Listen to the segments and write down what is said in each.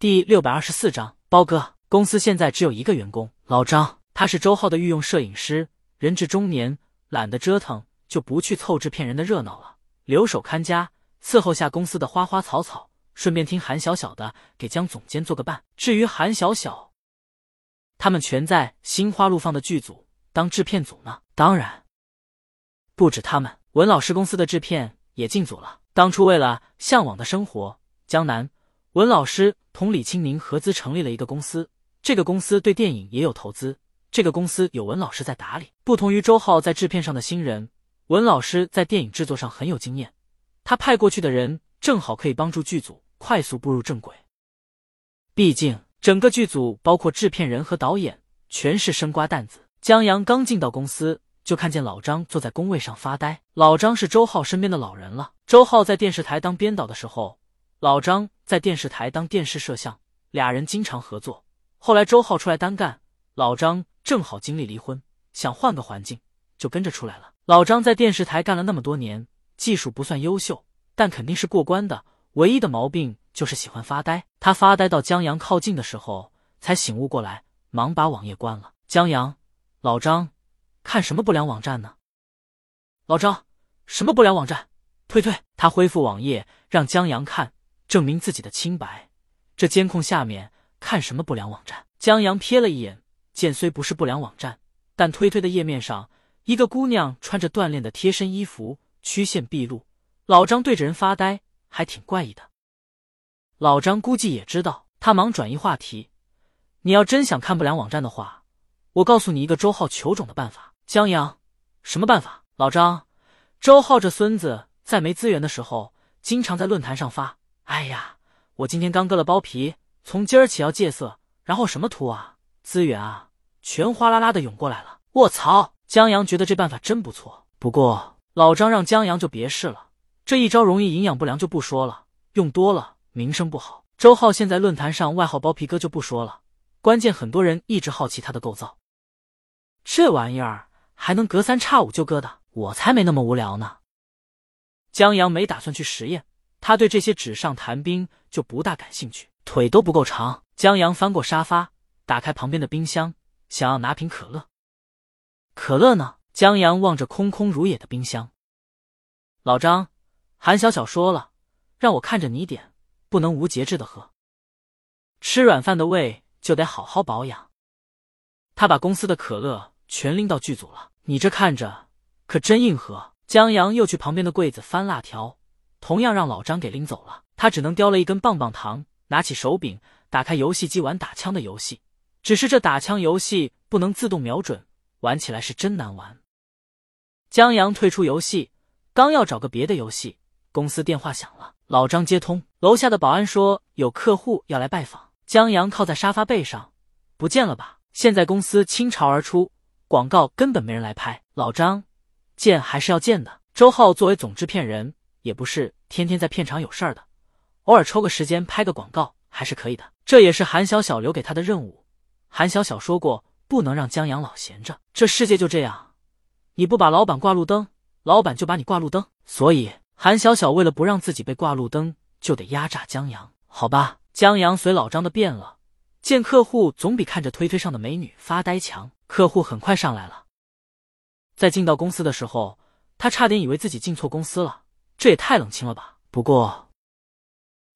第六百二十四章，包哥，公司现在只有一个员工，老张，他是周浩的御用摄影师，人至中年，懒得折腾，就不去凑制片人的热闹了，留守看家，伺候下公司的花花草草，顺便听韩小小的，给江总监做个伴。至于韩小小，他们全在心花路放的剧组当制片组呢。当然，不止他们，文老师公司的制片也进组了。当初为了向往的生活，江南。文老师同李青宁合资成立了一个公司，这个公司对电影也有投资。这个公司有文老师在打理。不同于周浩在制片上的新人，文老师在电影制作上很有经验。他派过去的人正好可以帮助剧组快速步入正轨。毕竟整个剧组包括制片人和导演全是生瓜蛋子。江阳刚进到公司，就看见老张坐在工位上发呆。老张是周浩身边的老人了。周浩在电视台当编导的时候。老张在电视台当电视摄像，俩人经常合作。后来周浩出来单干，老张正好经历离婚，想换个环境，就跟着出来了。老张在电视台干了那么多年，技术不算优秀，但肯定是过关的。唯一的毛病就是喜欢发呆。他发呆到江阳靠近的时候，才醒悟过来，忙把网页关了。江阳，老张，看什么不良网站呢？老张，什么不良网站？退退！他恢复网页，让江阳看。证明自己的清白。这监控下面看什么不良网站？江阳瞥了一眼，见虽不是不良网站，但推推的页面上，一个姑娘穿着锻炼的贴身衣服，曲线毕露。老张对着人发呆，还挺怪异的。老张估计也知道，他忙转移话题：“你要真想看不良网站的话，我告诉你一个周浩求种的办法。”江阳，什么办法？老张，周浩这孙子在没资源的时候，经常在论坛上发。哎呀，我今天刚割了包皮，从今儿起要戒色，然后什么图啊、资源啊，全哗啦啦的涌过来了。卧槽！江阳觉得这办法真不错，不过老张让江阳就别试了，这一招容易营养不良就不说了，用多了名声不好。周浩现在论坛上外号包皮哥就不说了，关键很多人一直好奇他的构造，这玩意儿还能隔三差五就割的，我才没那么无聊呢。江阳没打算去实验。他对这些纸上谈兵就不大感兴趣，腿都不够长。江阳翻过沙发，打开旁边的冰箱，想要拿瓶可乐。可乐呢？江阳望着空空如也的冰箱。老张，韩小小说了，让我看着你点，不能无节制的喝。吃软饭的胃就得好好保养。他把公司的可乐全拎到剧组了。你这看着可真硬核。江阳又去旁边的柜子翻辣条。同样让老张给拎走了，他只能叼了一根棒棒糖，拿起手柄，打开游戏机玩打枪的游戏。只是这打枪游戏不能自动瞄准，玩起来是真难玩。江阳退出游戏，刚要找个别的游戏，公司电话响了，老张接通，楼下的保安说有客户要来拜访。江阳靠在沙发背上，不见了吧？现在公司倾巢而出，广告根本没人来拍。老张，见还是要见的。周浩作为总制片人。也不是天天在片场有事儿的，偶尔抽个时间拍个广告还是可以的。这也是韩小小留给他的任务。韩小小说过，不能让江阳老闲着。这世界就这样，你不把老板挂路灯，老板就把你挂路灯。所以韩小小为了不让自己被挂路灯，就得压榨江阳。好吧，江阳随老张的变了，见客户总比看着推推上的美女发呆强。客户很快上来了，在进到公司的时候，他差点以为自己进错公司了。这也太冷清了吧！不过，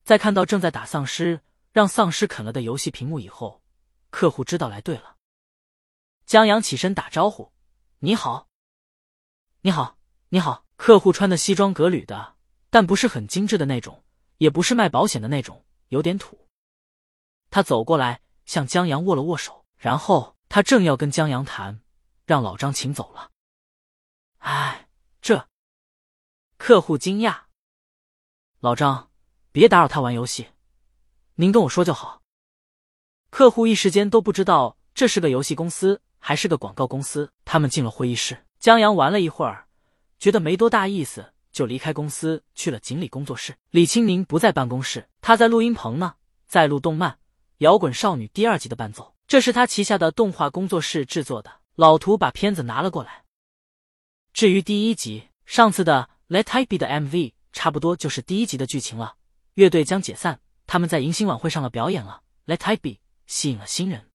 在看到正在打丧尸、让丧尸啃了的游戏屏幕以后，客户知道来对了。江阳起身打招呼：“你好，你好，你好。”客户穿的西装革履的，但不是很精致的那种，也不是卖保险的那种，有点土。他走过来向江阳握了握手，然后他正要跟江阳谈，让老张请走了。哎，这。客户惊讶：“老张，别打扰他玩游戏，您跟我说就好。”客户一时间都不知道这是个游戏公司还是个广告公司。他们进了会议室，江阳玩了一会儿，觉得没多大意思，就离开公司去了锦鲤工作室。李青宁不在办公室，他在录音棚呢，在录动漫《摇滚少女》第二集的伴奏。这是他旗下的动画工作室制作的。老图把片子拿了过来。至于第一集，上次的。Let I Be 的 MV 差不多就是第一集的剧情了。乐队将解散，他们在迎新晚会上了表演了《Let I Be》，吸引了新人。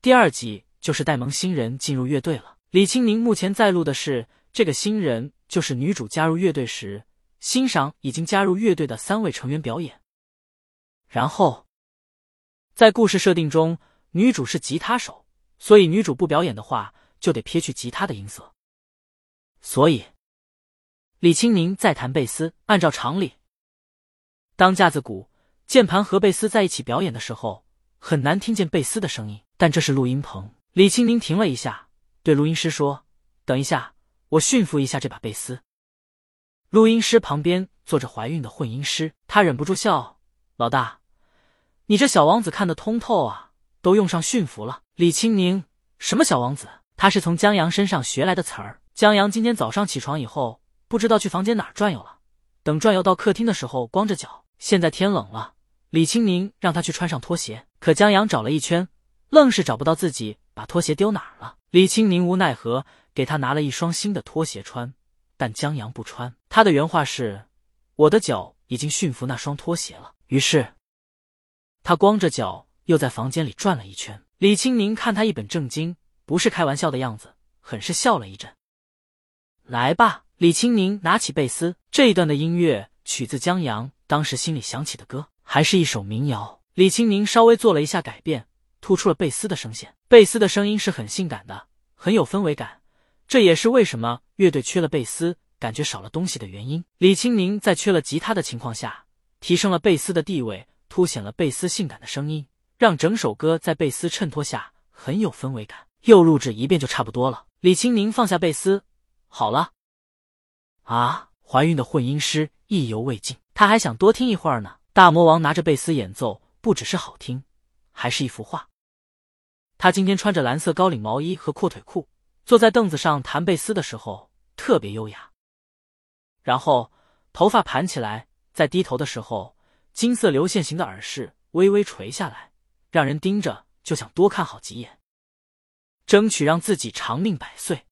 第二集就是带萌新人进入乐队了。李青宁目前在录的是这个新人，就是女主加入乐队时欣赏已经加入乐队的三位成员表演。然后，在故事设定中，女主是吉他手，所以女主不表演的话，就得撇去吉他的音色。所以，李青宁在弹贝斯。按照常理，当架子鼓、键盘和贝斯在一起表演的时候，很难听见贝斯的声音。但这是录音棚。李青宁停了一下，对录音师说：“等一下，我驯服一下这把贝斯。”录音师旁边坐着怀孕的混音师，他忍不住笑：“老大，你这小王子看得通透啊，都用上驯服了。”李青宁：“什么小王子？他是从江阳身上学来的词儿。”江阳今天早上起床以后，不知道去房间哪儿转悠了。等转悠到客厅的时候，光着脚。现在天冷了，李青宁让他去穿上拖鞋，可江阳找了一圈，愣是找不到自己把拖鞋丢哪儿了。李青宁无奈何给他拿了一双新的拖鞋穿，但江阳不穿。他的原话是：“我的脚已经驯服那双拖鞋了。”于是他光着脚又在房间里转了一圈。李青宁看他一本正经，不是开玩笑的样子，很是笑了一阵。来吧，李青宁拿起贝斯。这一段的音乐取自江阳当时心里想起的歌，还是一首民谣。李青宁稍微做了一下改变，突出了贝斯的声线。贝斯的声音是很性感的，很有氛围感。这也是为什么乐队缺了贝斯，感觉少了东西的原因。李青宁在缺了吉他的情况下，提升了贝斯的地位，凸显了贝斯性感的声音，让整首歌在贝斯衬托下很有氛围感。又录制一遍就差不多了。李青宁放下贝斯。好了，啊！怀孕的混音师意犹未尽，他还想多听一会儿呢。大魔王拿着贝斯演奏，不只是好听，还是一幅画。他今天穿着蓝色高领毛衣和阔腿裤，坐在凳子上弹贝斯的时候特别优雅。然后头发盘起来，在低头的时候，金色流线型的耳饰微微垂下来，让人盯着就想多看好几眼，争取让自己长命百岁。